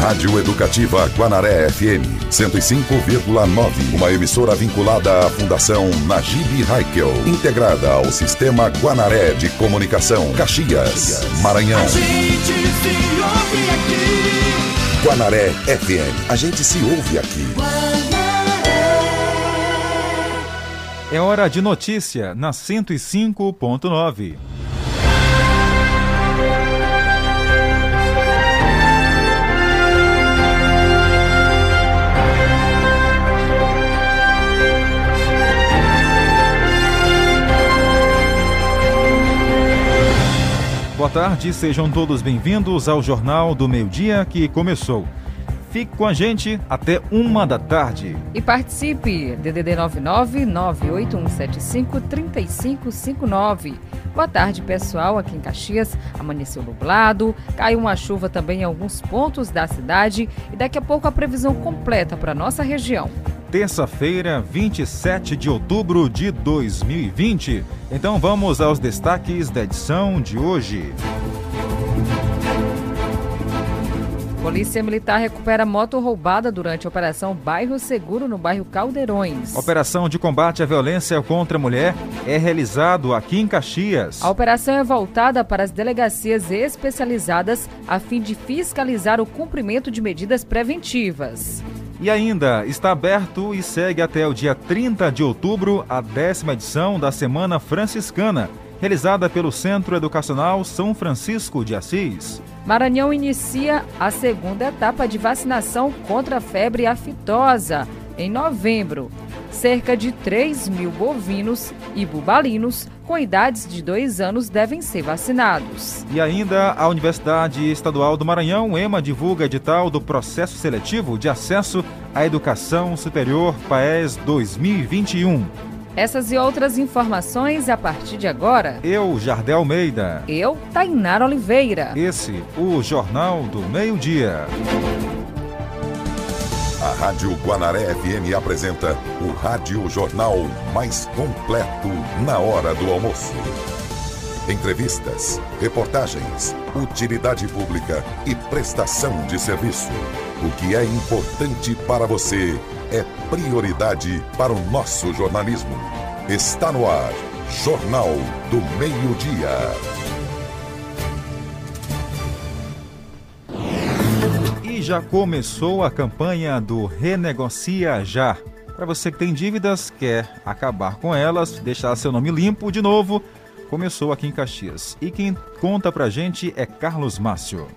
Rádio Educativa Guanaré FM 105,9. Uma emissora vinculada à Fundação Najib Haikel. Integrada ao Sistema Guanaré de Comunicação. Caxias, Maranhão. A gente se ouve aqui. Guanaré FM. A gente se ouve aqui. É hora de notícia na 105.9. Boa tarde, sejam todos bem-vindos ao Jornal do Meio Dia que começou. Fique com a gente até uma da tarde. E participe, DDD 99981753559. Boa tarde, pessoal, aqui em Caxias. Amanheceu nublado, caiu uma chuva também em alguns pontos da cidade e daqui a pouco a previsão completa para nossa região terça-feira, 27 de outubro de 2020. Então vamos aos destaques da edição de hoje. Polícia Militar recupera moto roubada durante a Operação Bairro Seguro no bairro Caldeirões. Operação de combate à violência contra a mulher é realizado aqui em Caxias. A operação é voltada para as delegacias especializadas a fim de fiscalizar o cumprimento de medidas preventivas. E ainda está aberto e segue até o dia 30 de outubro a décima edição da Semana Franciscana, realizada pelo Centro Educacional São Francisco de Assis. Maranhão inicia a segunda etapa de vacinação contra a febre aftosa em novembro. Cerca de 3 mil bovinos e bubalinos com idades de dois anos devem ser vacinados. E ainda a Universidade Estadual do Maranhão, EMA, divulga edital do processo seletivo de acesso à educação superior PAES 2021. Essas e outras informações a partir de agora. Eu, Jardel Almeida. Eu, Tainara Oliveira. Esse, o Jornal do Meio-Dia. A Rádio Guanaré FM apresenta o Rádio Jornal mais completo na hora do almoço. Entrevistas, reportagens, utilidade pública e prestação de serviço. O que é importante para você é prioridade para o nosso jornalismo. Está no ar, Jornal do Meio-Dia. já começou a campanha do Renegocia Já. Para você que tem dívidas, quer acabar com elas, deixar seu nome limpo de novo, começou aqui em Caxias. E quem conta pra gente é Carlos Márcio.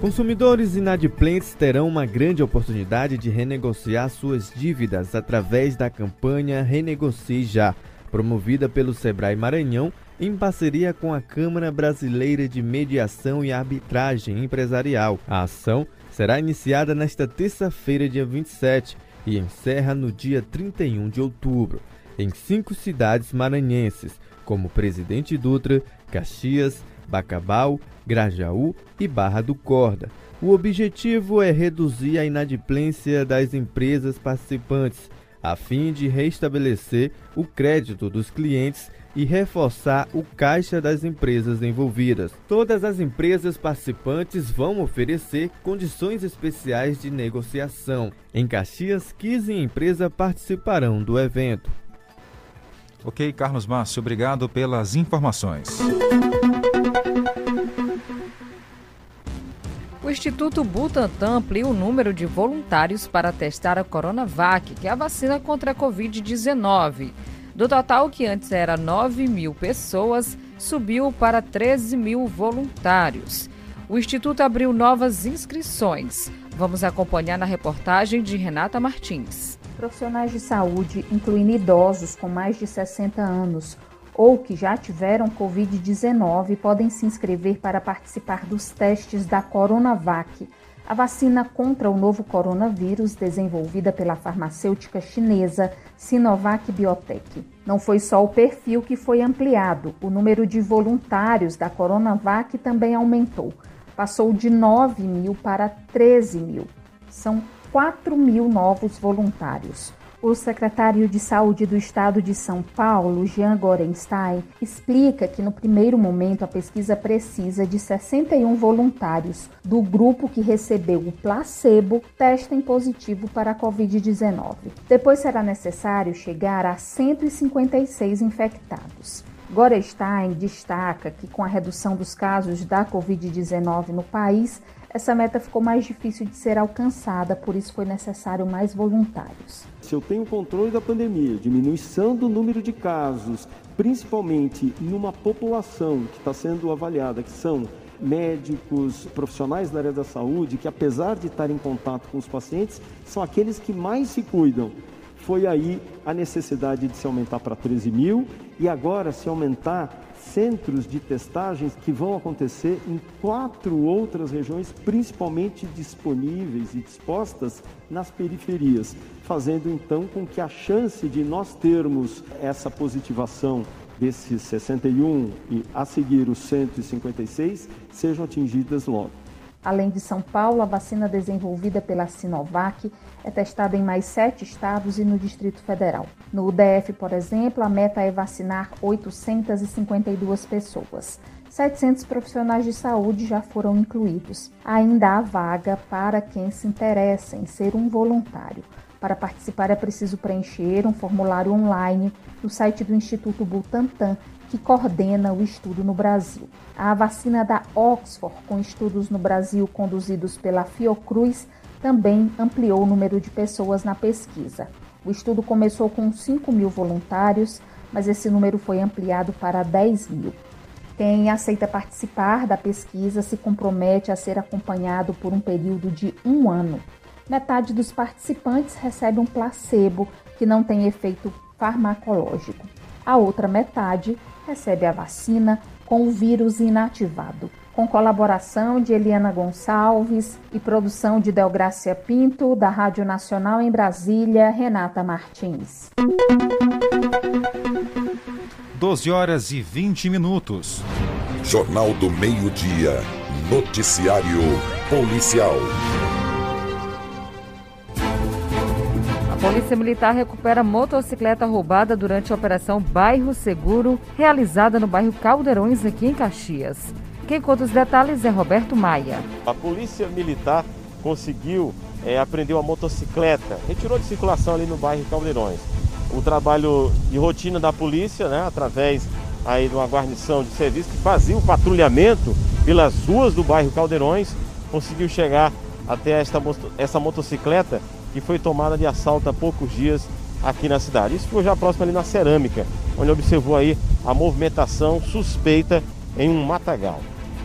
Consumidores inadimplentes terão uma grande oportunidade de renegociar suas dívidas através da campanha Renegocie Já, promovida pelo Sebrae Maranhão em parceria com a Câmara Brasileira de Mediação e Arbitragem Empresarial. A ação será iniciada nesta terça-feira, dia 27, e encerra no dia 31 de outubro, em cinco cidades maranhenses, como Presidente Dutra, Caxias, Bacabal, Grajaú e Barra do Corda. O objetivo é reduzir a inadimplência das empresas participantes, a fim de restabelecer o crédito dos clientes e reforçar o caixa das empresas envolvidas. Todas as empresas participantes vão oferecer condições especiais de negociação. Em Caxias, 15 empresas participarão do evento. Ok, Carlos Márcio, obrigado pelas informações. O Instituto Butantan amplia o número de voluntários para testar a Coronavac, que é a vacina contra a Covid-19. Do total, que antes era 9 mil pessoas, subiu para 13 mil voluntários. O Instituto abriu novas inscrições. Vamos acompanhar na reportagem de Renata Martins. Profissionais de saúde, incluindo idosos com mais de 60 anos ou que já tiveram Covid-19, podem se inscrever para participar dos testes da Coronavac a vacina contra o novo coronavírus, desenvolvida pela farmacêutica chinesa Sinovac Biotech. Não foi só o perfil que foi ampliado, o número de voluntários da Coronavac também aumentou. Passou de 9 mil para 13 mil. São 4 mil novos voluntários. O secretário de Saúde do Estado de São Paulo, Jean Gorenstein, explica que no primeiro momento a pesquisa precisa de 61 voluntários do grupo que recebeu o placebo testem positivo para a Covid-19. Depois será necessário chegar a 156 infectados. Gorenstein destaca que com a redução dos casos da Covid-19 no país, essa meta ficou mais difícil de ser alcançada, por isso foi necessário mais voluntários. Se eu tenho controle da pandemia, diminuição do número de casos, principalmente numa população que está sendo avaliada, que são médicos, profissionais da área da saúde, que apesar de estar em contato com os pacientes, são aqueles que mais se cuidam. Foi aí a necessidade de se aumentar para 13 mil e agora se aumentar centros de testagens que vão acontecer em quatro outras regiões, principalmente disponíveis e dispostas nas periferias, fazendo então com que a chance de nós termos essa positivação desses 61 e a seguir os 156 sejam atingidas logo. Além de São Paulo, a vacina desenvolvida pela Sinovac é testada em mais sete estados e no Distrito Federal. No DF, por exemplo, a meta é vacinar 852 pessoas. 700 profissionais de saúde já foram incluídos. Ainda há vaga para quem se interessa em ser um voluntário. Para participar é preciso preencher um formulário online no site do Instituto Butantan, que coordena o estudo no Brasil. A vacina da Oxford, com estudos no Brasil conduzidos pela Fiocruz, também ampliou o número de pessoas na pesquisa. O estudo começou com 5 mil voluntários, mas esse número foi ampliado para 10 mil. Quem aceita participar da pesquisa se compromete a ser acompanhado por um período de um ano. Metade dos participantes recebe um placebo que não tem efeito farmacológico. A outra metade recebe a vacina com o vírus inativado com colaboração de Eliana Gonçalves e produção de Delgrácia Pinto, da Rádio Nacional em Brasília, Renata Martins. 12 horas e 20 minutos. Jornal do Meio-Dia. Noticiário Policial. Polícia Militar recupera motocicleta roubada durante a Operação Bairro Seguro, realizada no bairro Caldeirões, aqui em Caxias. Quem conta os detalhes é Roberto Maia. A polícia militar conseguiu é, apreender uma motocicleta, retirou de circulação ali no bairro Caldeirões. O trabalho de rotina da polícia, né, através aí de uma guarnição de serviço que fazia o patrulhamento pelas ruas do bairro Caldeirões, conseguiu chegar até esta, essa motocicleta que foi tomada de assalto há poucos dias aqui na cidade. Isso foi já próximo ali na cerâmica, onde observou aí a movimentação suspeita em um matagal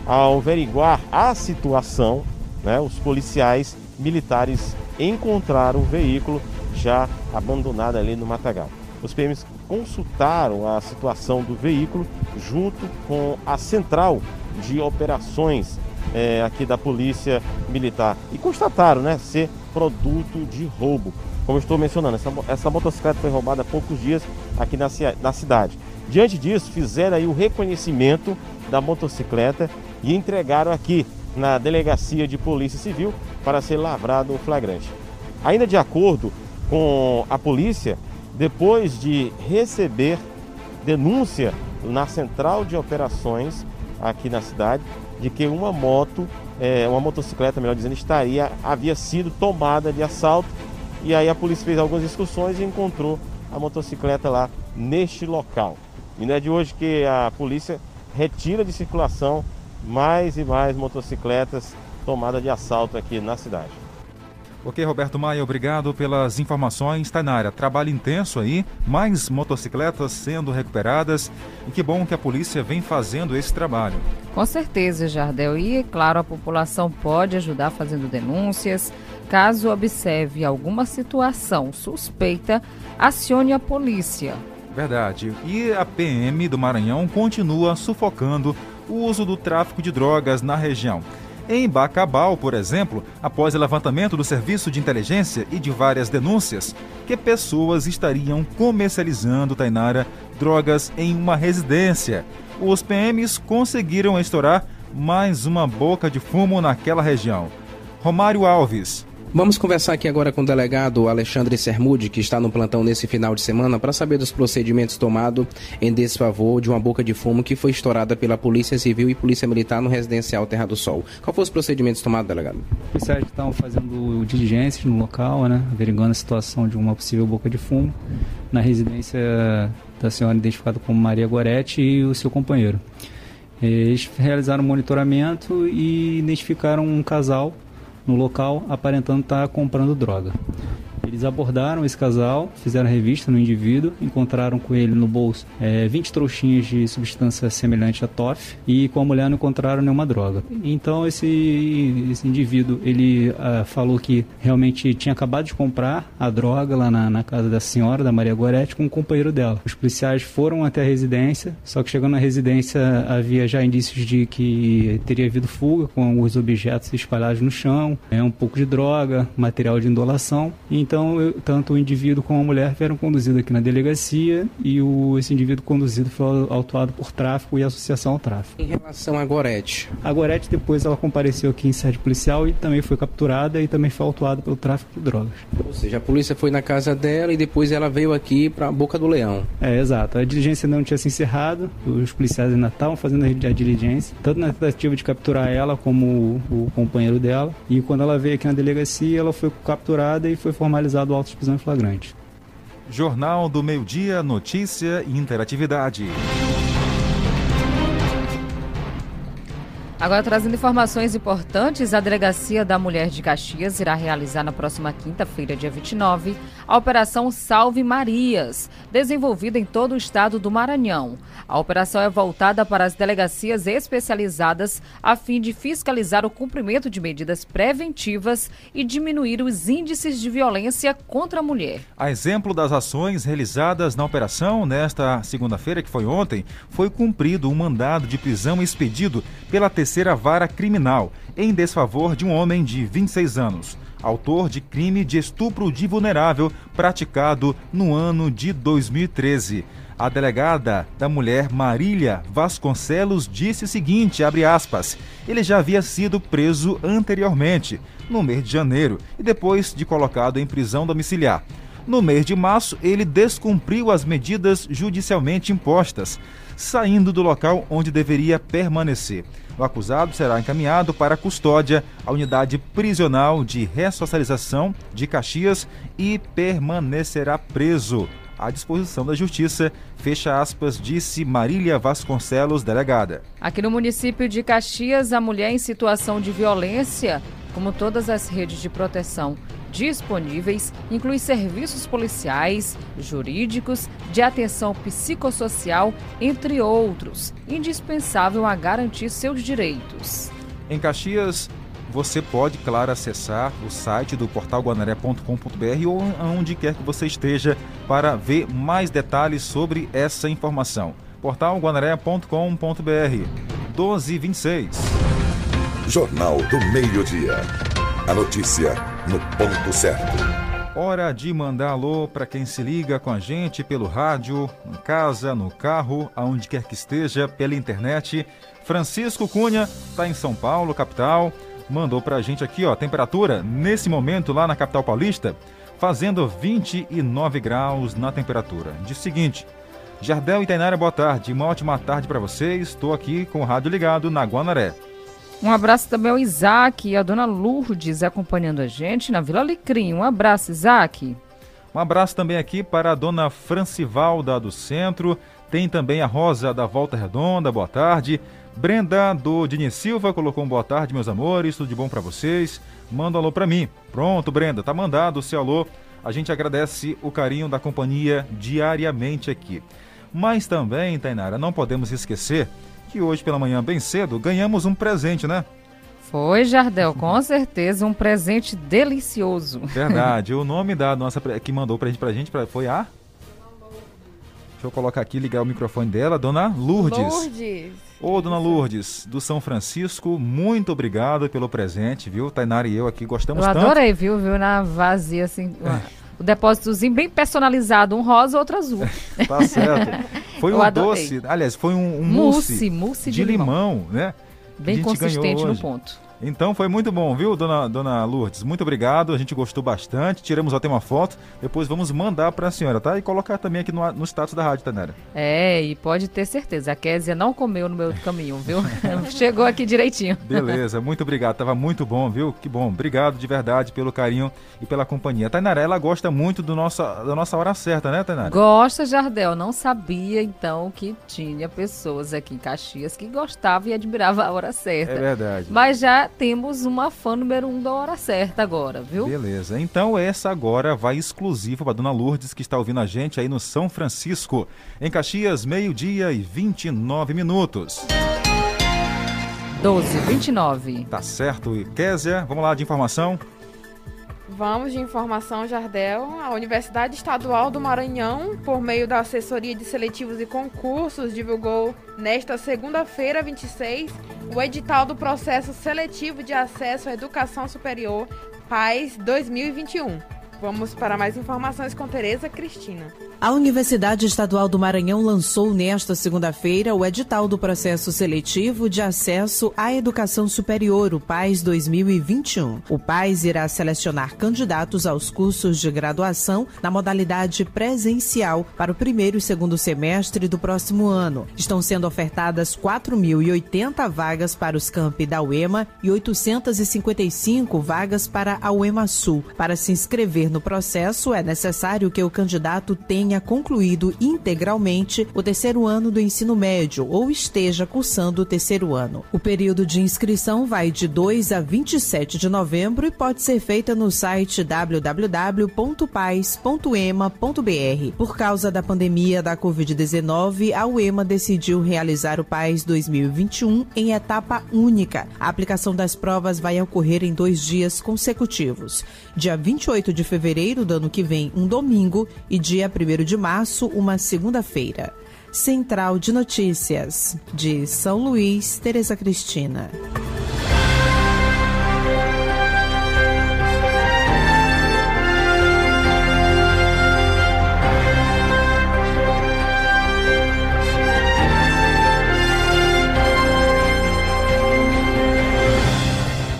ao averiguar a situação, né, os policiais militares encontraram o veículo já abandonado ali no matagal. Os PMs consultaram a situação do veículo junto com a central de operações é, aqui da Polícia Militar e constataram né, ser produto de roubo. Como estou mencionando, essa, essa motocicleta foi roubada há poucos dias aqui na, na cidade. Diante disso, fizeram aí o reconhecimento da motocicleta e entregaram aqui na Delegacia de Polícia Civil para ser lavrado o flagrante. Ainda de acordo com a polícia, depois de receber denúncia na central de operações aqui na cidade de que uma moto, é, uma motocicleta, melhor dizendo, estaria havia sido tomada de assalto e aí a polícia fez algumas discussões e encontrou a motocicleta lá neste local. E não é de hoje que a polícia retira de circulação mais e mais motocicletas tomadas de assalto aqui na cidade. Ok, Roberto Maia, obrigado pelas informações. Tainara, trabalho intenso aí, mais motocicletas sendo recuperadas e que bom que a polícia vem fazendo esse trabalho. Com certeza, Jardel. E, claro, a população pode ajudar fazendo denúncias. Caso observe alguma situação suspeita, acione a polícia. Verdade. E a PM do Maranhão continua sufocando o uso do tráfico de drogas na região. Em Bacabal, por exemplo, após o levantamento do serviço de inteligência e de várias denúncias que pessoas estariam comercializando, Tainara, drogas em uma residência, os PMs conseguiram estourar mais uma boca de fumo naquela região. Romário Alves, Vamos conversar aqui agora com o delegado Alexandre Sermude, que está no plantão nesse final de semana, para saber dos procedimentos tomados em desfavor de uma boca de fumo que foi estourada pela Polícia Civil e Polícia Militar no residencial Terra do Sol. Qual foram os procedimentos tomados, delegado? Os policiais estão fazendo diligências no local, né, averiguando a situação de uma possível boca de fumo na residência da senhora identificada como Maria Goretti e o seu companheiro. Eles realizaram monitoramento e identificaram um casal no local aparentando estar comprando droga. Eles abordaram esse casal, fizeram revista no indivíduo, encontraram com ele no bolso é, 20 trouxinhas de substância semelhante a TOF e com a mulher não encontraram nenhuma droga. Então esse, esse indivíduo ele uh, falou que realmente tinha acabado de comprar a droga lá na, na casa da senhora, da Maria Goretti, com um companheiro dela. Os policiais foram até a residência, só que chegando na residência havia já indícios de que teria havido fuga com alguns objetos espalhados no chão, é, um pouco de droga, material de indolação. Então, eu, tanto o indivíduo como a mulher foram conduzidos aqui na delegacia e o, esse indivíduo conduzido foi autuado por tráfico e associação ao tráfico. Em relação à Gorete? A Gorete depois ela compareceu aqui em sede policial e também foi capturada e também foi autuada pelo tráfico de drogas. Ou seja, a polícia foi na casa dela e depois ela veio aqui para a Boca do Leão. É, exato. A diligência não tinha se encerrado, os policiais ainda estavam fazendo a diligência, tanto na tentativa de capturar ela como o, o companheiro dela. E quando ela veio aqui na delegacia, ela foi capturada e foi formalizada realizado auto de prisão em flagrante. Jornal do Meio Dia, notícia e interatividade. Agora, trazendo informações importantes, a Delegacia da Mulher de Caxias irá realizar na próxima quinta-feira, dia 29, a Operação Salve Marias, desenvolvida em todo o estado do Maranhão. A operação é voltada para as delegacias especializadas a fim de fiscalizar o cumprimento de medidas preventivas e diminuir os índices de violência contra a mulher. A exemplo das ações realizadas na operação, nesta segunda-feira, que foi ontem, foi cumprido um mandado de prisão expedido pela terceira terceira vara criminal em desfavor de um homem de 26 anos, autor de crime de estupro de vulnerável praticado no ano de 2013. A delegada da mulher Marília Vasconcelos disse o seguinte, aspas, ele já havia sido preso anteriormente, no mês de janeiro, e depois de colocado em prisão domiciliar. No mês de março, ele descumpriu as medidas judicialmente impostas, saindo do local onde deveria permanecer. O acusado será encaminhado para custódia à unidade prisional de ressocialização de Caxias e permanecerá preso à disposição da Justiça, fecha aspas, disse Marília Vasconcelos, delegada. Aqui no município de Caxias, a mulher em situação de violência, como todas as redes de proteção, disponíveis inclui serviços policiais, jurídicos, de atenção psicossocial, entre outros, indispensável a garantir seus direitos. Em Caxias, você pode, claro, acessar o site do portal guanaré.com.br ou aonde quer que você esteja para ver mais detalhes sobre essa informação. Portal guanaré.com.br 1226. Jornal do Meio-Dia. A notícia no ponto certo. Hora de mandar alô para quem se liga com a gente pelo rádio, em casa, no carro, aonde quer que esteja, pela internet. Francisco Cunha está em São Paulo, capital. Mandou para a gente aqui, ó, temperatura nesse momento lá na capital paulista, fazendo 29 graus na temperatura. Diz o seguinte: Jardel e Tainara, boa tarde. Uma ótima tarde para vocês. Estou aqui com o rádio ligado na Guanaré. Um abraço também ao Isaac e a dona Lourdes acompanhando a gente na Vila Alecrim. Um abraço, Isaac. Um abraço também aqui para a dona Francivalda do Centro. Tem também a Rosa da Volta Redonda, boa tarde. Brenda do Dini Silva colocou um boa tarde, meus amores, tudo de bom para vocês. Manda um alô para mim. Pronto, Brenda, tá mandado o seu alô. A gente agradece o carinho da companhia diariamente aqui. Mas também, Tainara, não podemos esquecer que hoje pela manhã, bem cedo, ganhamos um presente, né? Foi, Jardel, com certeza, um presente delicioso. Verdade. o nome da nossa que mandou presente pra gente foi a. Deixa eu colocar aqui, ligar o microfone dela, Dona Lourdes. Lourdes. Ô, Dona Lourdes, do São Francisco, muito obrigado pelo presente, viu? Tainara e eu aqui gostamos eu tanto. Eu adorei, viu? Viu na vazia, assim, o depósitozinho bem personalizado, um rosa, outro azul. Tá certo. Foi um doce, aliás, foi um, um mousse, mousse, mousse de, de limão. limão, né? Bem consistente no ponto. Então foi muito bom, viu, dona, dona Lourdes? Muito obrigado, a gente gostou bastante. Tiramos até uma foto, depois vamos mandar para a senhora, tá? E colocar também aqui no, no status da rádio, Tanera. É, e pode ter certeza, a Késia não comeu no meu caminho, viu? Chegou aqui direitinho. Beleza, muito obrigado, tava muito bom, viu? Que bom, obrigado de verdade pelo carinho e pela companhia. A Tainara, ela gosta muito do nossa, da nossa hora certa, né, Tainara? Gosta, Jardel, não sabia então que tinha pessoas aqui em Caxias que gostavam e admiravam a hora certa. É verdade. Mas já temos uma fã número um da hora certa agora, viu? Beleza. Então essa agora vai exclusiva para Dona Lourdes, que está ouvindo a gente aí no São Francisco. Em Caxias, meio-dia e 29 minutos. 12, 29. Tá certo. E Késia, vamos lá de informação. Vamos de informação, Jardel. A Universidade Estadual do Maranhão, por meio da Assessoria de Seletivos e Concursos, divulgou nesta segunda-feira, 26, o edital do processo seletivo de acesso à educação superior PAIS 2021. Vamos para mais informações com Tereza Cristina. A Universidade Estadual do Maranhão lançou nesta segunda-feira o edital do processo seletivo de acesso à educação superior, o PAIS 2021. O PAIS irá selecionar candidatos aos cursos de graduação na modalidade presencial para o primeiro e segundo semestre do próximo ano. Estão sendo ofertadas 4.080 vagas para os campi da UEMA e 855 vagas para a UEMA Sul. Para se inscrever no processo, é necessário que o candidato tenha concluído integralmente o terceiro ano do ensino médio ou esteja cursando o terceiro ano. O período de inscrição vai de 2 a 27 de novembro e pode ser feita no site www.pais.ema.br. Por causa da pandemia da Covid-19, a UEMA decidiu realizar o PAIS 2021 em etapa única. A aplicação das provas vai ocorrer em dois dias consecutivos. Dia 28 de fevereiro do ano que vem, um domingo, e dia 1 de março, uma segunda-feira. Central de Notícias, de São Luís, Tereza Cristina.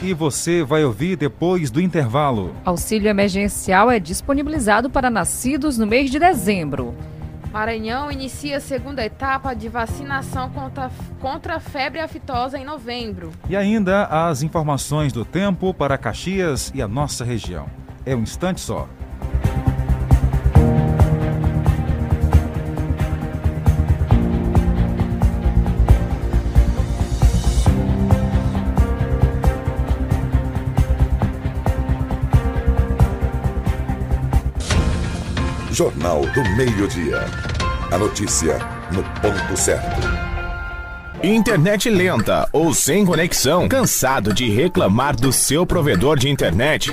E você vai ouvir depois do intervalo. Auxílio emergencial é disponibilizado para nascidos no mês de dezembro. Maranhão inicia a segunda etapa de vacinação contra, contra a febre aftosa em novembro. E ainda as informações do tempo para Caxias e a nossa região. É um instante só. Jornal do Meio-Dia. A notícia no ponto certo. Internet lenta ou sem conexão? Cansado de reclamar do seu provedor de internet?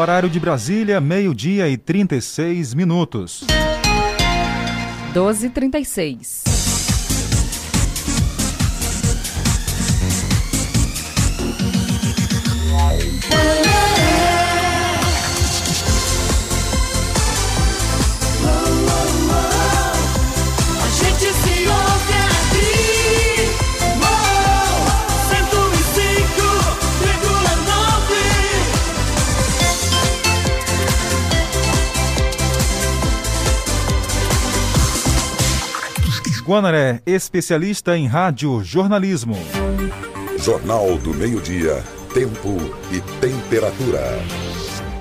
Horário de Brasília, meio-dia e 36 minutos. 12h36. Guanaré, especialista em rádio jornalismo. Jornal do Meio-Dia. Tempo e temperatura.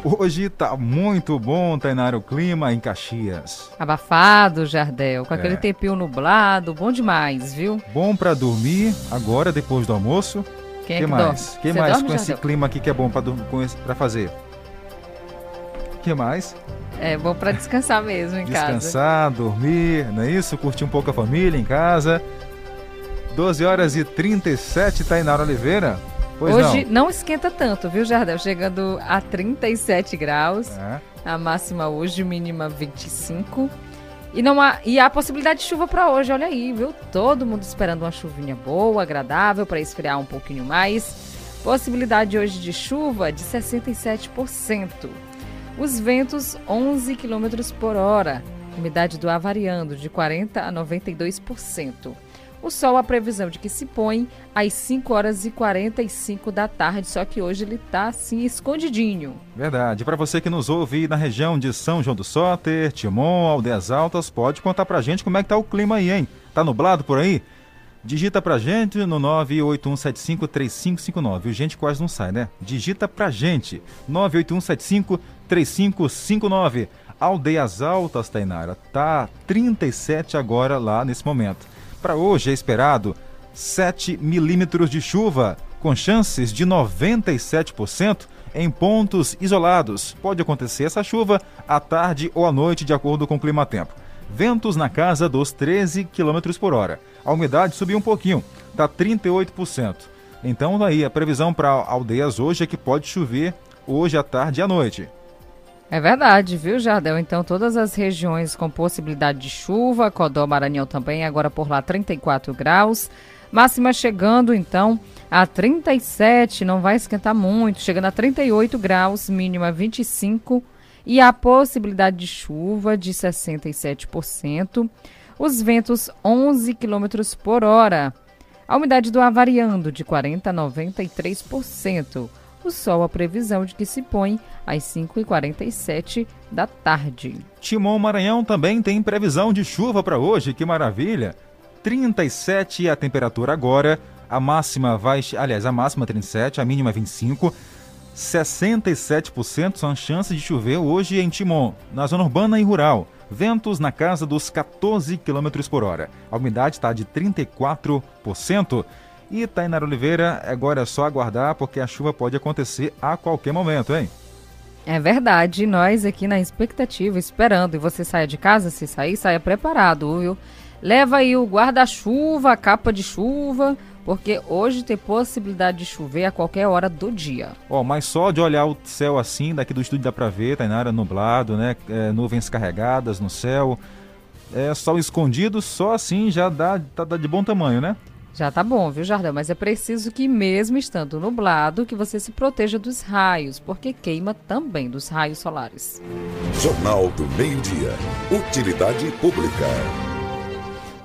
Hoje tá muito bom, Tainara, o clima em Caxias. Abafado, Jardel, com aquele É. tempinho nublado, bom demais, viu? Bom pra dormir agora, depois do almoço. Quem é que mais? dorme? que Você mais dorme, com esse Jardel? clima aqui que é bom esse- pra fazer? que mais? É bom pra descansar mesmo em casa. Descansar, dormir, não é isso? Curtir um pouco a família em casa. 12 horas e 37, Tainara Oliveira. Pois Hoje não. não. esquenta tanto, viu, Jardel? Chegando a 37 graus. É. A máxima hoje, mínima 25. E, não há, e há possibilidade de chuva para hoje, olha aí, viu? Todo mundo esperando uma chuvinha boa, agradável, para esfriar um pouquinho mais. Possibilidade hoje de chuva de 67%. Os ventos 11 km por hora. Umidade do ar variando de 40% a 92%. O sol, a previsão de que se põe às 5 horas e 45 da tarde, só que hoje ele está assim escondidinho. Verdade. Para você que nos ouve na região de São João do Soter, Timon, Aldeias Altas, pode contar pra gente como é que tá o clima aí, hein? Tá nublado por aí? Digita pra gente no 981753559. O gente quase não sai, né? Digita pra gente. 981753559. Aldeias Altas, Tainara, tá 37 agora lá nesse momento. Para hoje é esperado 7 milímetros de chuva, com chances de 97% em pontos isolados. Pode acontecer essa chuva à tarde ou à noite, de acordo com o clima-tempo. Ventos na casa dos 13 km por hora. A umidade subiu um pouquinho, está 38%. Então, daí a previsão para aldeias hoje é que pode chover hoje à tarde e à noite. É verdade, viu, Jardel? Então, todas as regiões com possibilidade de chuva, Codó, Maranhão também, agora por lá 34 graus. Máxima chegando, então, a 37, não vai esquentar muito, chegando a 38 graus, mínima 25. E a possibilidade de chuva de 67%. Os ventos 11 km por hora. A umidade do ar variando de 40% a 93%. O sol, a previsão de que se põe às 5h47 da tarde. Timon Maranhão também tem previsão de chuva para hoje, que maravilha! 37 a temperatura agora, a máxima vai, aliás, a máxima 37, a mínima 25. 67% são chances de chover hoje em Timon, na zona urbana e rural. Ventos na casa dos 14 km por hora. A umidade está de 34%. E Tainara Oliveira, agora é só aguardar porque a chuva pode acontecer a qualquer momento, hein? É verdade, nós aqui na expectativa, esperando. E você saia de casa, se sair, saia preparado, viu? Leva aí o guarda-chuva, a capa de chuva, porque hoje tem possibilidade de chover a qualquer hora do dia. Ó, mas só de olhar o céu assim, daqui do estúdio dá pra ver, Tainara, nublado, né? É, nuvens carregadas no céu, é, sol escondido, só assim já dá, tá, dá de bom tamanho, né? Já tá bom, viu, Jardel? Mas é preciso que, mesmo estando nublado, que você se proteja dos raios, porque queima também dos raios solares. Jornal do Meio-Dia. Utilidade Pública.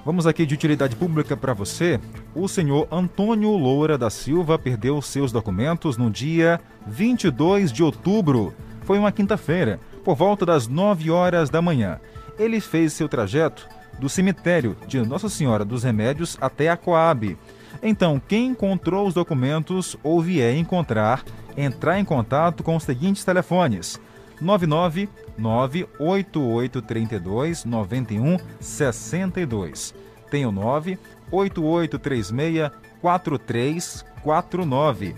Vamos aqui de utilidade pública para você. O senhor Antônio Loura da Silva perdeu seus documentos no dia 22 de outubro. Foi uma quinta-feira, por volta das 9 horas da manhã. Ele fez seu trajeto do cemitério de Nossa Senhora dos Remédios até a Coab. Então, quem encontrou os documentos ou vier encontrar, entrar em contato com os seguintes telefones: 99 98832 9162. Tem o 98836 4349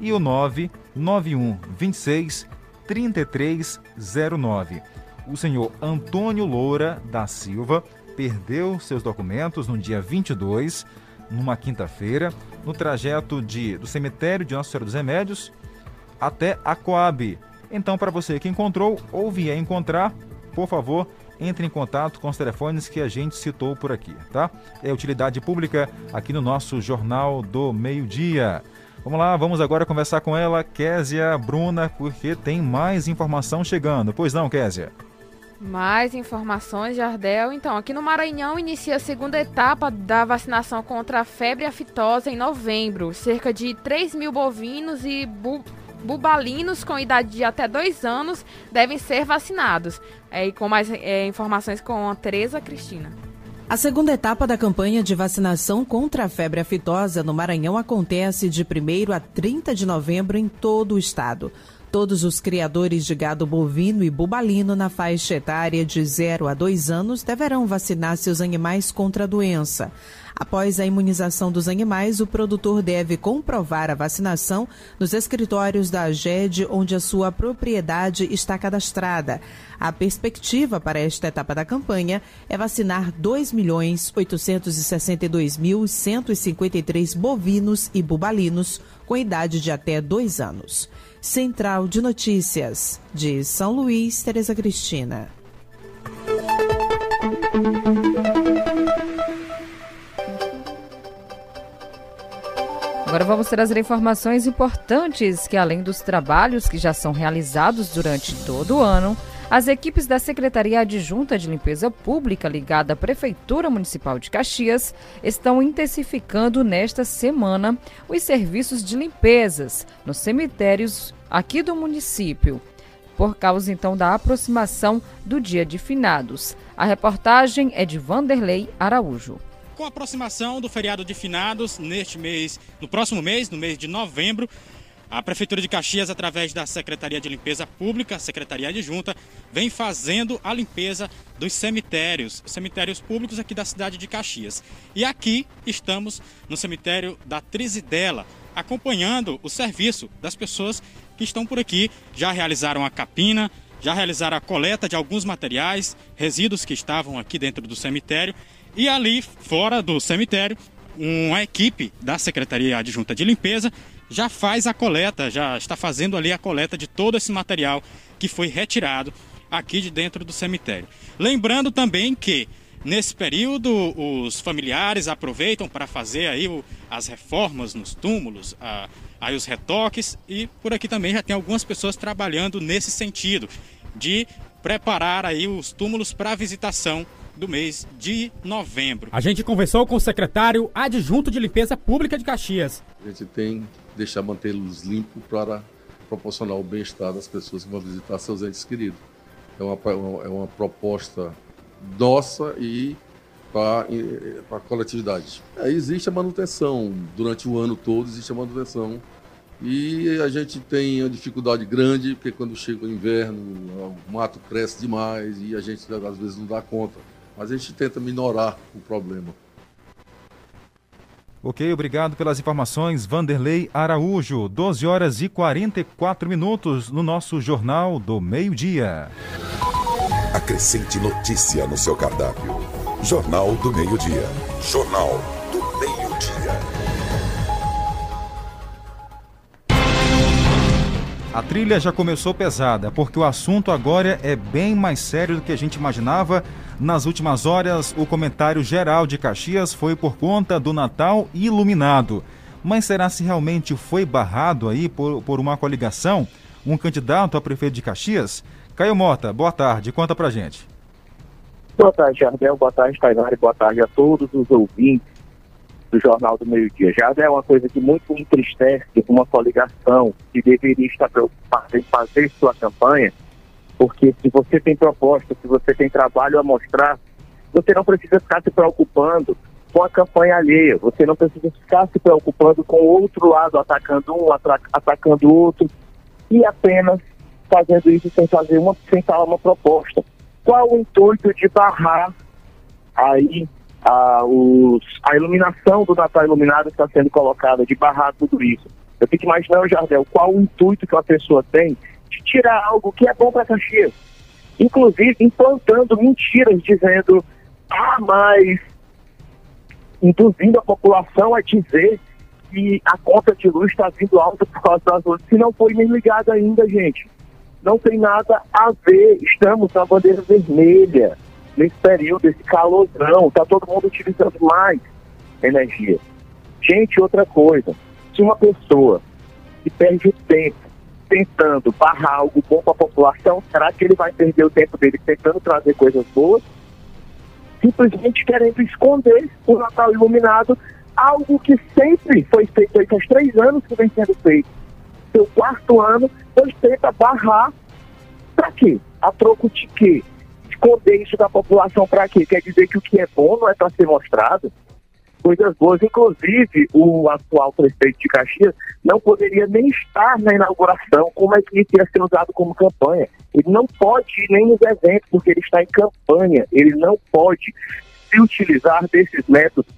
e o 991 26 3309. O senhor Antônio Loura da Silva perdeu seus documentos no dia 22, numa quinta-feira, no trajeto de, do cemitério de Nossa Senhora dos Remédios até a Coab. Então, para você que encontrou ou vier encontrar, por favor, entre em contato com os telefones que a gente citou por aqui, tá? É utilidade pública aqui no nosso Jornal do Meio-Dia. Vamos lá, vamos agora conversar com ela, Késia Bruna, porque tem mais informação chegando. Pois não, Késia? Mais informações, Jardel. Então, aqui no Maranhão inicia a segunda etapa da vacinação contra a febre aftosa em novembro. Cerca de 3 mil bovinos e bu bubalinos com idade de até dois anos devem ser vacinados. É, e com mais é, informações com a Tereza Cristina. A segunda etapa da campanha de vacinação contra a febre aftosa no Maranhão acontece de 1 a 30 de novembro em todo o estado. Todos os criadores de gado bovino e bubalino na faixa etária de 0 a 2 anos deverão vacinar seus animais contra a doença. Após a imunização dos animais, o produtor deve comprovar a vacinação nos escritórios da AGED, onde a sua propriedade está cadastrada. A perspectiva para esta etapa da campanha é vacinar 2.862.153 bovinos e bubalinos com idade de até dois anos. Central de Notícias, de São Luís, Tereza Cristina. Agora vamos trazer informações importantes que, além dos trabalhos que já são realizados durante todo o ano, as equipes da Secretaria Adjunta de Limpeza Pública ligada à Prefeitura Municipal de Caxias estão intensificando nesta semana os serviços de limpezas nos cemitérios aqui do município, por causa então da aproximação do Dia de Finados. A reportagem é de Vanderlei Araújo. Com a aproximação do feriado de finados neste mês, no próximo mês, no mês de novembro, a Prefeitura de Caxias, através da Secretaria de Limpeza Pública, Secretaria Adjunta, vem fazendo a limpeza dos cemitérios, cemitérios públicos aqui da cidade de Caxias. E aqui estamos no cemitério da Trizidela, acompanhando o serviço das pessoas que estão por aqui. Já realizaram a capina, já realizaram a coleta de alguns materiais, resíduos que estavam aqui dentro do cemitério e ali, fora do cemitério, uma equipe da Secretaria Adjunta de Limpeza já faz a coleta, já está fazendo ali a coleta de todo esse material que foi retirado aqui de dentro do cemitério. Lembrando também que nesse período os familiares aproveitam para fazer aí o, as reformas nos túmulos, a, aí os retoques e por aqui também já tem algumas pessoas trabalhando nesse sentido de preparar aí os túmulos para visitação do mês de novembro. A gente conversou com o secretário adjunto de limpeza pública de Caxias. A gente tem deixar mantê-los limpos para proporcionar o bem-estar das pessoas que vão visitar seus entes queridos. É uma, é uma proposta nossa e para a coletividade. É, existe a manutenção, durante o ano todo existe a manutenção e a gente tem uma dificuldade grande, porque quando chega o inverno, o mato cresce demais e a gente às vezes não dá conta mas a gente tenta minorar o problema. Ok, obrigado pelas informações, Vanderlei Araújo. 12 horas e 44 minutos no nosso Jornal do Meio-Dia. Acrescente notícia no seu cardápio. Jornal do Meio-Dia. Jornal do Meio-Dia. A trilha já começou pesada, porque o assunto agora é bem mais sério do que a gente imaginava nas últimas horas, o comentário geral de Caxias foi por conta do Natal iluminado. Mas será se realmente foi barrado aí por, por uma coligação um candidato a prefeito de Caxias? Caio Mota, boa tarde, conta pra gente. Boa tarde, Jardel, boa tarde, Tainari, boa tarde a todos os ouvintes do Jornal do Meio Dia. Jardel é uma coisa que muito entristece uma coligação que deveria estar preocupada em fazer sua campanha porque se você tem proposta, se você tem trabalho a mostrar, você não precisa ficar se preocupando com a campanha alheia. Você não precisa ficar se preocupando com o outro lado, atacando um, atacando o outro, e apenas fazendo isso sem fazer uma, sem falar uma proposta. Qual o intuito de barrar aí a, os, a iluminação do Natal Iluminado está sendo colocada, de barrar tudo isso? Eu fico imaginando, Jardel, qual o intuito que uma pessoa tem de tirar algo que é bom para Caxias. Inclusive implantando mentiras, dizendo, ah, mas induzindo a população a dizer que a conta de luz está vindo alta por causa das luzes, se não foi nem ligado ainda, gente. Não tem nada a ver. Estamos na bandeira vermelha nesse período, esse calorzão. Está todo mundo utilizando mais energia. Gente, outra coisa. Se uma pessoa que perde tempo tentando barrar algo bom para a população, será que ele vai perder o tempo dele tentando trazer coisas boas? Simplesmente querendo esconder o Natal iluminado, algo que sempre foi feito, há três anos que vem sendo feito. Seu quarto ano, pois tenta barrar para quê? A troco de quê? Esconder isso da população para quê? Quer dizer que o que é bom não é para ser mostrado? Coisas boas. Inclusive, o atual prefeito de Caxias não poderia nem estar na inauguração, como é que isso ia ser usado como campanha. Ele não pode ir nem nos eventos, porque ele está em campanha. Ele não pode se utilizar desses métodos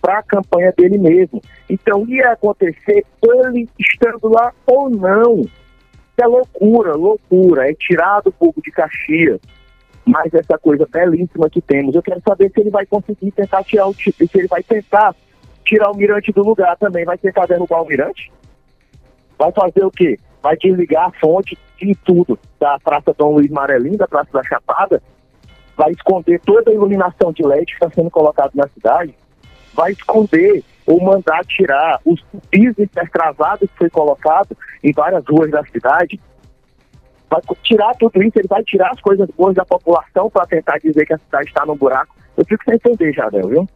para a campanha dele mesmo. Então, ia acontecer ele estando lá ou não. é loucura, loucura. É tirar do povo de Caxias mais essa coisa belíssima que temos. Eu quero saber se ele vai conseguir tentar tirar o se ele vai tentar tirar o mirante do lugar também. Vai tentar derrubar o mirante? Vai fazer o quê? Vai desligar a fonte de tudo da Praça Dom Luiz Marelinho, da Praça da Chapada, vai esconder toda a iluminação de LED que está sendo colocada na cidade, vai esconder ou mandar tirar os pisos intercravados que foi colocado em várias ruas da cidade, vai tirar tudo isso, ele vai tirar as coisas boas da população para tentar dizer que a cidade está no buraco. Eu fico sem entender, Jadel, viu?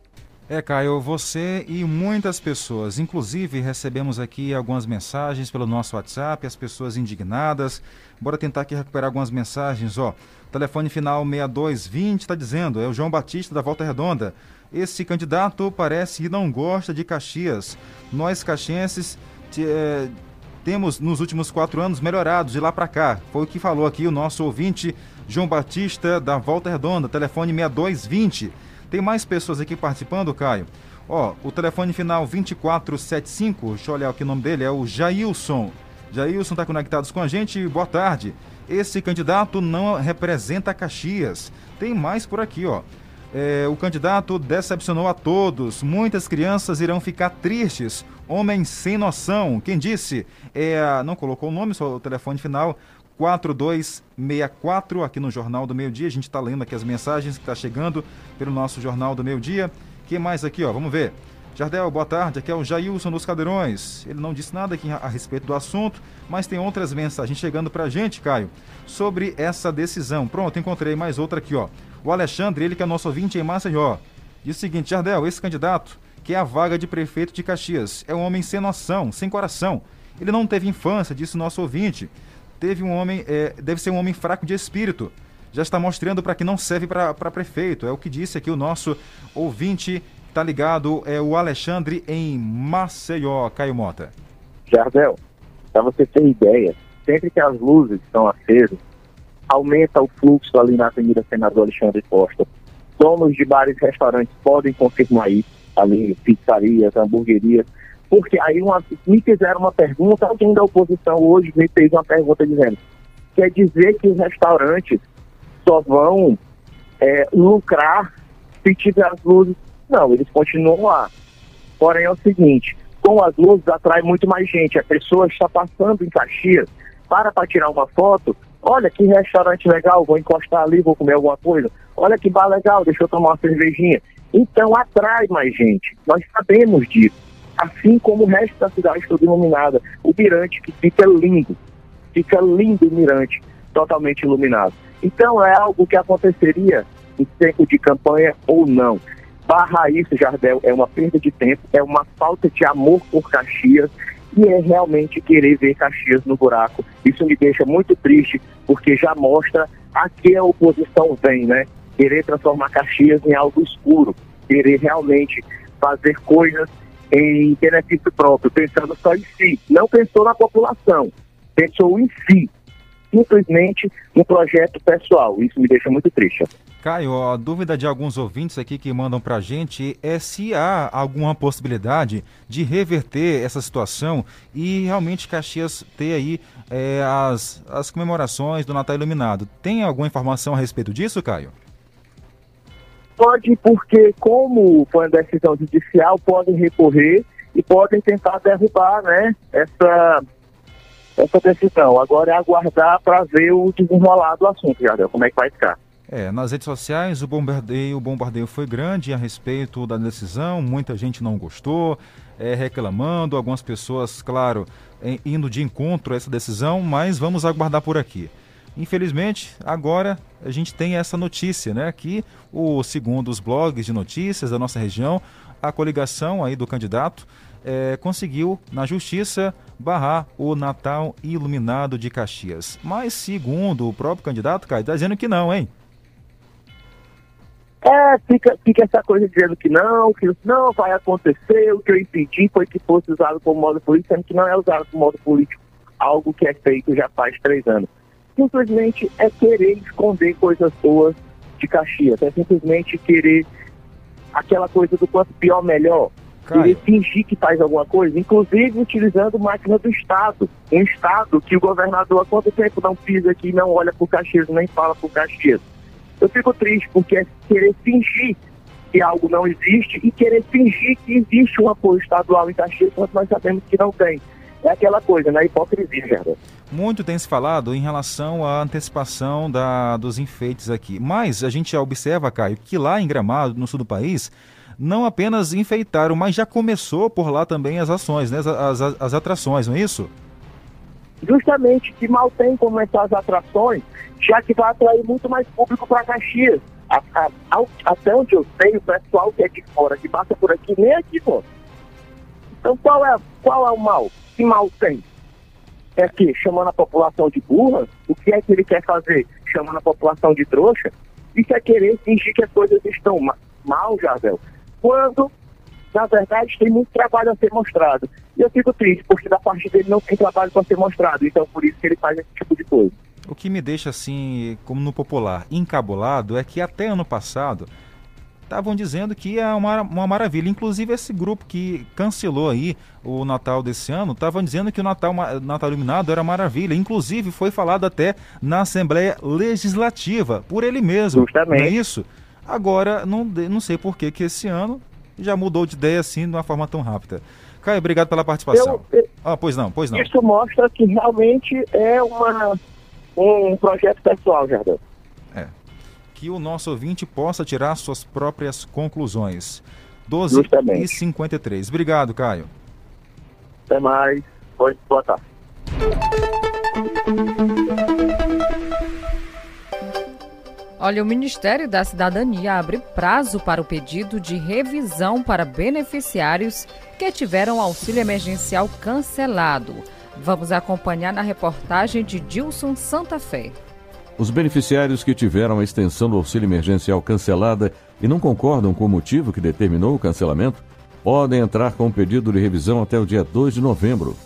É, Caio, você e muitas pessoas, inclusive recebemos aqui algumas mensagens pelo nosso WhatsApp, as pessoas indignadas. Bora tentar aqui recuperar algumas mensagens, ó. Telefone final 6220 está dizendo, é o João Batista da Volta Redonda. Esse candidato parece que não gosta de Caxias. Nós caxienses é, temos nos últimos quatro anos melhorados de lá para cá. Foi o que falou aqui o nosso ouvinte João Batista da Volta Redonda, telefone 6220. Tem mais pessoas aqui participando, Caio? Ó, o telefone final 2475, deixa eu olhar aqui o nome dele, é o Jailson. Jailson está conectado com a gente, boa tarde. Esse candidato não representa Caxias. Tem mais por aqui, ó. É, o candidato decepcionou a todos. Muitas crianças irão ficar tristes. Homem sem noção. Quem disse? É, não colocou o nome, só o telefone final. 4264 aqui no Jornal do Meio Dia. A gente está lendo aqui as mensagens que está chegando pelo nosso Jornal do Meio Dia. que mais aqui, ó? Vamos ver. Jardel, boa tarde. Aqui é o Jailson dos Cadeirões. Ele não disse nada aqui a respeito do assunto, mas tem outras mensagens chegando para a gente, Caio, sobre essa decisão. Pronto, encontrei mais outra aqui, ó. O Alexandre, ele que é nosso ouvinte em Maceió, diz o seguinte: Jardel, esse candidato que é a vaga de prefeito de Caxias é um homem sem noção, sem coração. Ele não teve infância, disse nosso ouvinte. Teve um homem, é, deve ser um homem fraco de espírito. Já está mostrando para que não serve para prefeito. É o que disse aqui o nosso ouvinte Tá ligado, é o Alexandre em Maceió, Caio Mota. Jardel, para você ter ideia, sempre que as luzes estão acesas, aumenta o fluxo ali na Avenida Senador Alexandre Costa. Donos de bares e restaurantes podem confirmar isso, ali, pizzarias, hamburguerias, porque aí uma, me fizeram uma pergunta, alguém da oposição hoje me fez uma pergunta dizendo, quer dizer que os restaurantes só vão é, lucrar se tiver as luzes não, eles continuam lá. Porém, é o seguinte: com as luzes atrai muito mais gente. A pessoa está passando em Caxias, para para tirar uma foto. Olha que restaurante legal, vou encostar ali, vou comer alguma coisa. Olha que bar legal, deixa eu tomar uma cervejinha. Então atrai mais gente. Nós sabemos disso. Assim como o resto da cidade toda iluminada. O mirante que fica lindo. Fica lindo o mirante, totalmente iluminado. Então é algo que aconteceria em tempo de campanha ou não. Barrar isso, Jardel, é uma perda de tempo, é uma falta de amor por Caxias e é realmente querer ver Caxias no buraco. Isso me deixa muito triste, porque já mostra a que a oposição vem, né? Querer transformar Caxias em algo escuro, querer realmente fazer coisas em benefício próprio, pensando só em si. Não pensou na população, pensou em si simplesmente um projeto pessoal. Isso me deixa muito triste. Caio, a dúvida de alguns ouvintes aqui que mandam para a gente é se há alguma possibilidade de reverter essa situação e realmente Caxias ter aí é, as, as comemorações do Natal Iluminado. Tem alguma informação a respeito disso, Caio? Pode, porque como foi uma decisão judicial, podem recorrer e podem tentar derrubar né, essa, essa decisão. Agora é aguardar para ver o desenrolar do assunto, Jardel, como é que vai ficar. É, nas redes sociais o bombardeio, o bombardeio foi grande a respeito da decisão, muita gente não gostou, é, reclamando, algumas pessoas, claro, é, indo de encontro a essa decisão, mas vamos aguardar por aqui. Infelizmente, agora a gente tem essa notícia, né? Que o segundo os blogs de notícias da nossa região, a coligação aí do candidato é, conseguiu na justiça barrar o Natal Iluminado de Caxias. Mas segundo o próprio candidato, Caio, está dizendo que não, hein? É, fica, fica essa coisa dizendo que não, que não vai acontecer, o que eu impedi foi que fosse usado como modo político, sendo que não é usado como modo político, algo que é feito já faz três anos. Simplesmente é querer esconder coisas boas de Caxias, é simplesmente querer aquela coisa do quanto pior, melhor. Querer fingir que faz alguma coisa, inclusive utilizando máquina do Estado. Um Estado que o governador há quanto tempo não pisa aqui, não olha para o Caxias, nem fala para o Caxias. Eu fico triste porque é querer fingir que algo não existe e querer fingir que existe um apoio estadual em Caxias quando nós sabemos que não tem. É aquela coisa, na né? hipocrisia, Gerardo. Muito tem se falado em relação à antecipação da, dos enfeites aqui. Mas a gente já observa, Caio, que lá em Gramado, no sul do país, não apenas enfeitaram, mas já começou por lá também as ações, né? as, as, as atrações, não é isso? Justamente que mal tem começar as atrações, já que vai atrair muito mais público para Caxias. A, a, a, até onde eu sei, o pessoal que é de fora, que passa por aqui, nem aqui, pô. Então qual é, qual é o mal? Que mal tem? É que chamando a população de burra, o que é que ele quer fazer? Chamando a população de trouxa? Isso é querer fingir que as coisas estão mal, Jardel, quando, na verdade, tem muito trabalho a ser mostrado. E eu fico triste, porque da parte dele não tem trabalho para ser mostrado, então por isso que ele faz esse tipo de coisa. O que me deixa assim, como no popular, encabulado é que até ano passado estavam dizendo que é uma, uma maravilha. Inclusive esse grupo que cancelou aí o Natal desse ano, estavam dizendo que o Natal, Natal Iluminado era maravilha. Inclusive foi falado até na Assembleia Legislativa, por ele mesmo. Justamente. Não é isso? Agora, não, não sei por que, que esse ano já mudou de ideia assim de uma forma tão rápida. Caio, obrigado pela participação. Eu, eu, ah, pois não, pois não. Isso mostra que realmente é uma, um projeto pessoal, Jardel. Que o nosso ouvinte possa tirar suas próprias conclusões. 12 Justamente. e 53. Obrigado, Caio. Até mais. Boa tarde. Olha, o Ministério da Cidadania abre prazo para o pedido de revisão para beneficiários que tiveram auxílio emergencial cancelado. Vamos acompanhar na reportagem de Dilson Santa Fé. Os beneficiários que tiveram a extensão do auxílio emergencial cancelada e não concordam com o motivo que determinou o cancelamento podem entrar com o pedido de revisão até o dia 2 de novembro.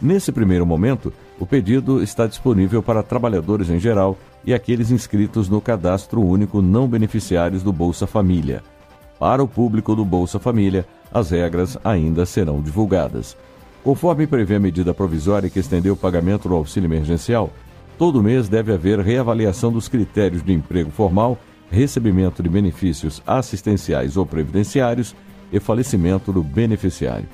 Nesse primeiro momento, o pedido está disponível para trabalhadores em geral e aqueles inscritos no Cadastro Único Não Beneficiários do Bolsa Família. Para o público do Bolsa Família, as regras ainda serão divulgadas. Conforme prevê a medida provisória que estendeu o pagamento do auxílio emergencial, todo mês deve haver reavaliação dos critérios de emprego formal, recebimento de benefícios assistenciais ou previdenciários e falecimento do beneficiário.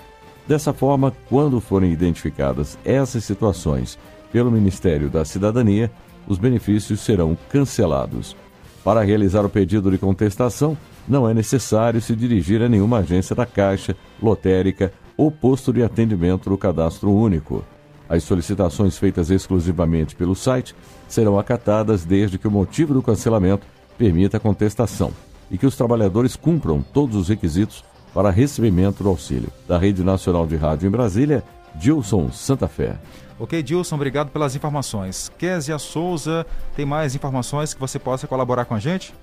Dessa forma, quando forem identificadas essas situações pelo Ministério da Cidadania, os benefícios serão cancelados. Para realizar o pedido de contestação, não é necessário se dirigir a nenhuma agência da Caixa, lotérica ou posto de atendimento do Cadastro Único. As solicitações feitas exclusivamente pelo site serão acatadas desde que o motivo do cancelamento permita a contestação e que os trabalhadores cumpram todos os requisitos para recebimento do auxílio. Da Rede Nacional de Rádio em Brasília, Dilson Santa Fé. Ok, Dilson, obrigado pelas informações. Késia Souza, tem mais informações que você possa colaborar com a gente?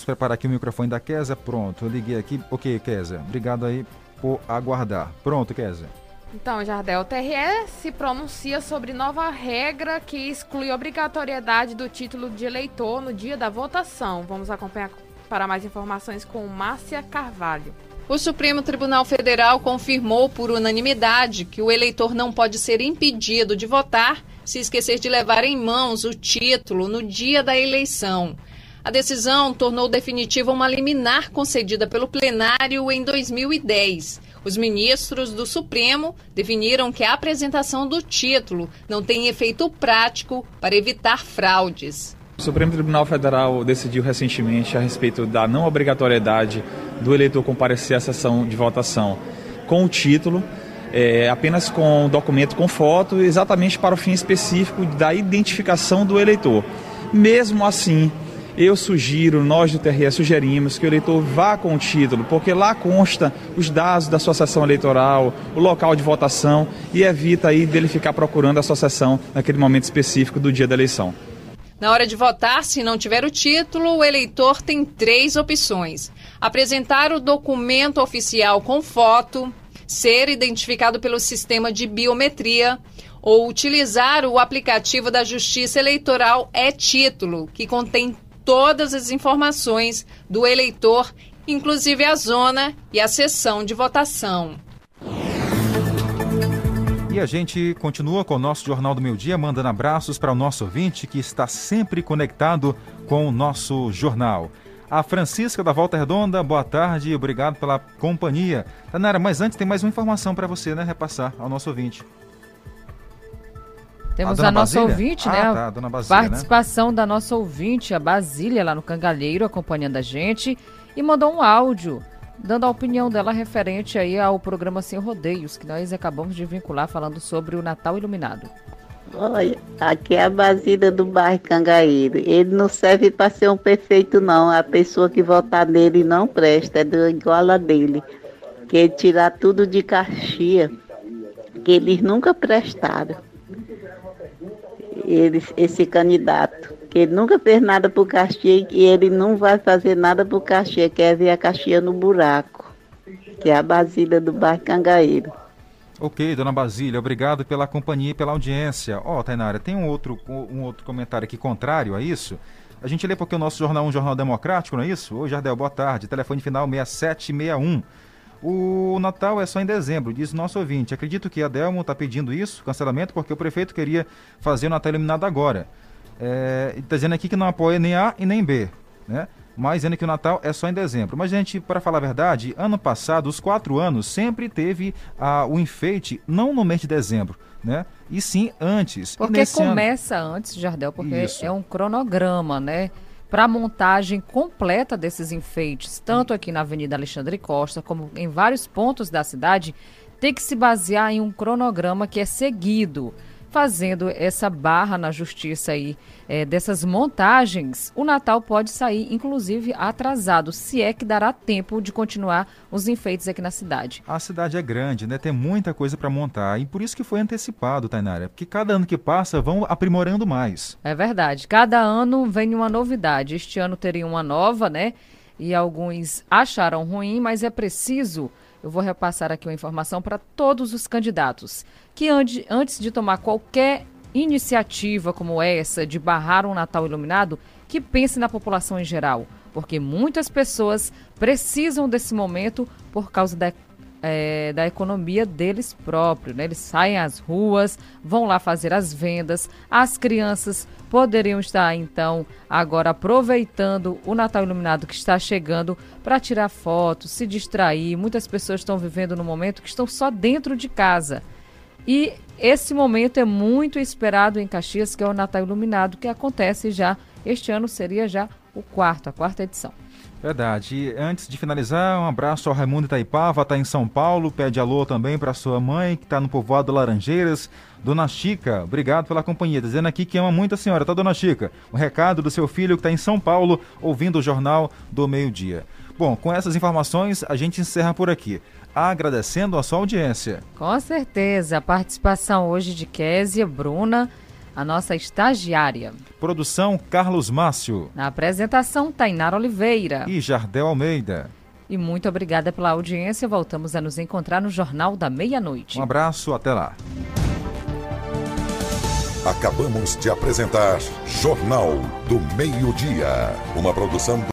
Vamos preparar aqui o microfone da Késia. Pronto, eu liguei aqui. Ok, Késia, obrigado aí por aguardar. Pronto, Késia. Então, Jardel, o TRE se pronuncia sobre nova regra que exclui a obrigatoriedade do título de eleitor no dia da votação. Vamos acompanhar para mais informações com Márcia Carvalho. O Supremo Tribunal Federal confirmou por unanimidade que o eleitor não pode ser impedido de votar se esquecer de levar em mãos o título no dia da eleição. A decisão tornou definitiva uma liminar concedida pelo plenário em 2010. Os ministros do Supremo definiram que a apresentação do título não tem efeito prático para evitar fraudes. O Supremo Tribunal Federal decidiu recentemente a respeito da não obrigatoriedade do eleitor comparecer à sessão de votação com o título, é, apenas com documento com foto, exatamente para o fim específico da identificação do eleitor. Mesmo assim, eu sugiro, nós do TRE sugerimos que o eleitor vá com o título, porque lá consta os dados da sessão eleitoral, o local de votação e evita aí dele ficar procurando a sessão naquele momento específico do dia da eleição. Na hora de votar, se não tiver o título, o eleitor tem três opções: apresentar o documento oficial com foto, ser identificado pelo sistema de biometria ou utilizar o aplicativo da Justiça Eleitoral é-Título, que contém todas as informações do eleitor, inclusive a zona e a sessão de votação. E a gente continua com o nosso Jornal do Meio Dia, mandando abraços para o nosso ouvinte que está sempre conectado com o nosso jornal. A Francisca da Volta Redonda, boa tarde, obrigado pela companhia. Tanara, mas antes tem mais uma informação para você, né, repassar ao nosso ouvinte. Temos a, a nossa Basília? ouvinte, ah, né? Tá, dona Basília, Participação né? da nossa ouvinte, a Basília, lá no Cangalheiro, acompanhando a gente, e mandou um áudio dando a opinião dela referente aí ao programa Sem Rodeios, que nós acabamos de vincular falando sobre o Natal Iluminado. Olha, aqui é a Basília do bairro Cangaíro. Ele não serve para ser um perfeito, não. A pessoa que votar nele não presta, é do, igual a dele. Que ele tirar tudo de caixia, que eles nunca prestaram. Eles, esse candidato, que ele nunca fez nada por Caxias e ele não vai fazer nada por Caxias, quer ver a Caxias no buraco, que é a Basília do bairro Cangaíro. Ok, dona Basília, obrigado pela companhia e pela audiência. Ó, oh, Tainara, tem um outro, um outro comentário aqui contrário a isso. A gente lê porque o nosso jornal é um jornal democrático, não é isso? Oi, Jardel, boa tarde. Telefone final 6761. O Natal é só em dezembro, diz nosso ouvinte. Acredito que a Delmo está pedindo isso, cancelamento, porque o prefeito queria fazer o Natal eliminado agora. É, está dizendo aqui que não apoia nem A e nem B, né? Mas dizendo que o Natal é só em dezembro. Mas, gente, para falar a verdade, ano passado, os quatro anos, sempre teve ah, o enfeite, não no mês de dezembro, né? E sim antes. Porque começa ano... antes, Jardel, porque Isso. é um cronograma, né? Para a montagem completa desses enfeites, tanto aqui na Avenida Alexandre Costa, como em vários pontos da cidade, tem que se basear em um cronograma que é seguido fazendo essa barra na justiça aí é, dessas montagens, o Natal pode sair, inclusive, atrasado, se é que dará tempo de continuar os enfeites aqui na cidade. A cidade é grande, né? Tem muita coisa para montar e por isso que foi antecipado, Tainara, porque cada ano que passa vão aprimorando mais. É verdade. Cada ano vem uma novidade. Este ano teria uma nova, né? E alguns acharam ruim, mas é preciso eu vou repassar aqui uma informação para todos os candidatos que antes de tomar qualquer iniciativa como essa de barrar um Natal iluminado, que pense na população em geral, porque muitas pessoas precisam desse momento por causa da é, da economia deles próprios. Né? Eles saem às ruas, vão lá fazer as vendas. As crianças poderiam estar, então, agora aproveitando o Natal Iluminado que está chegando para tirar fotos, se distrair. Muitas pessoas estão vivendo no momento que estão só dentro de casa. E esse momento é muito esperado em Caxias, que é o Natal Iluminado, que acontece já, este ano seria já o quarto, a quarta edição. Verdade. E antes de finalizar, um abraço ao Raimundo Itaipava, está em São Paulo, pede alô também para sua mãe, que está no povoado Laranjeiras. Dona Chica, obrigado pela companhia. Dizendo aqui que ama muito a senhora, tá, Dona Chica? O recado do seu filho que está em São Paulo, ouvindo o Jornal do Meio-Dia. Bom, com essas informações, a gente encerra por aqui. Agradecendo a sua audiência. Com certeza. A participação hoje de Késia, Bruna a nossa estagiária. Produção Carlos Márcio. Na apresentação, Tainara Oliveira. E Jardel Almeida. E muito obrigada pela audiência. Voltamos a nos encontrar no Jornal da Meia-Noite. Um abraço, até lá. Acabamos de apresentar Jornal do Meio-Dia, uma produção do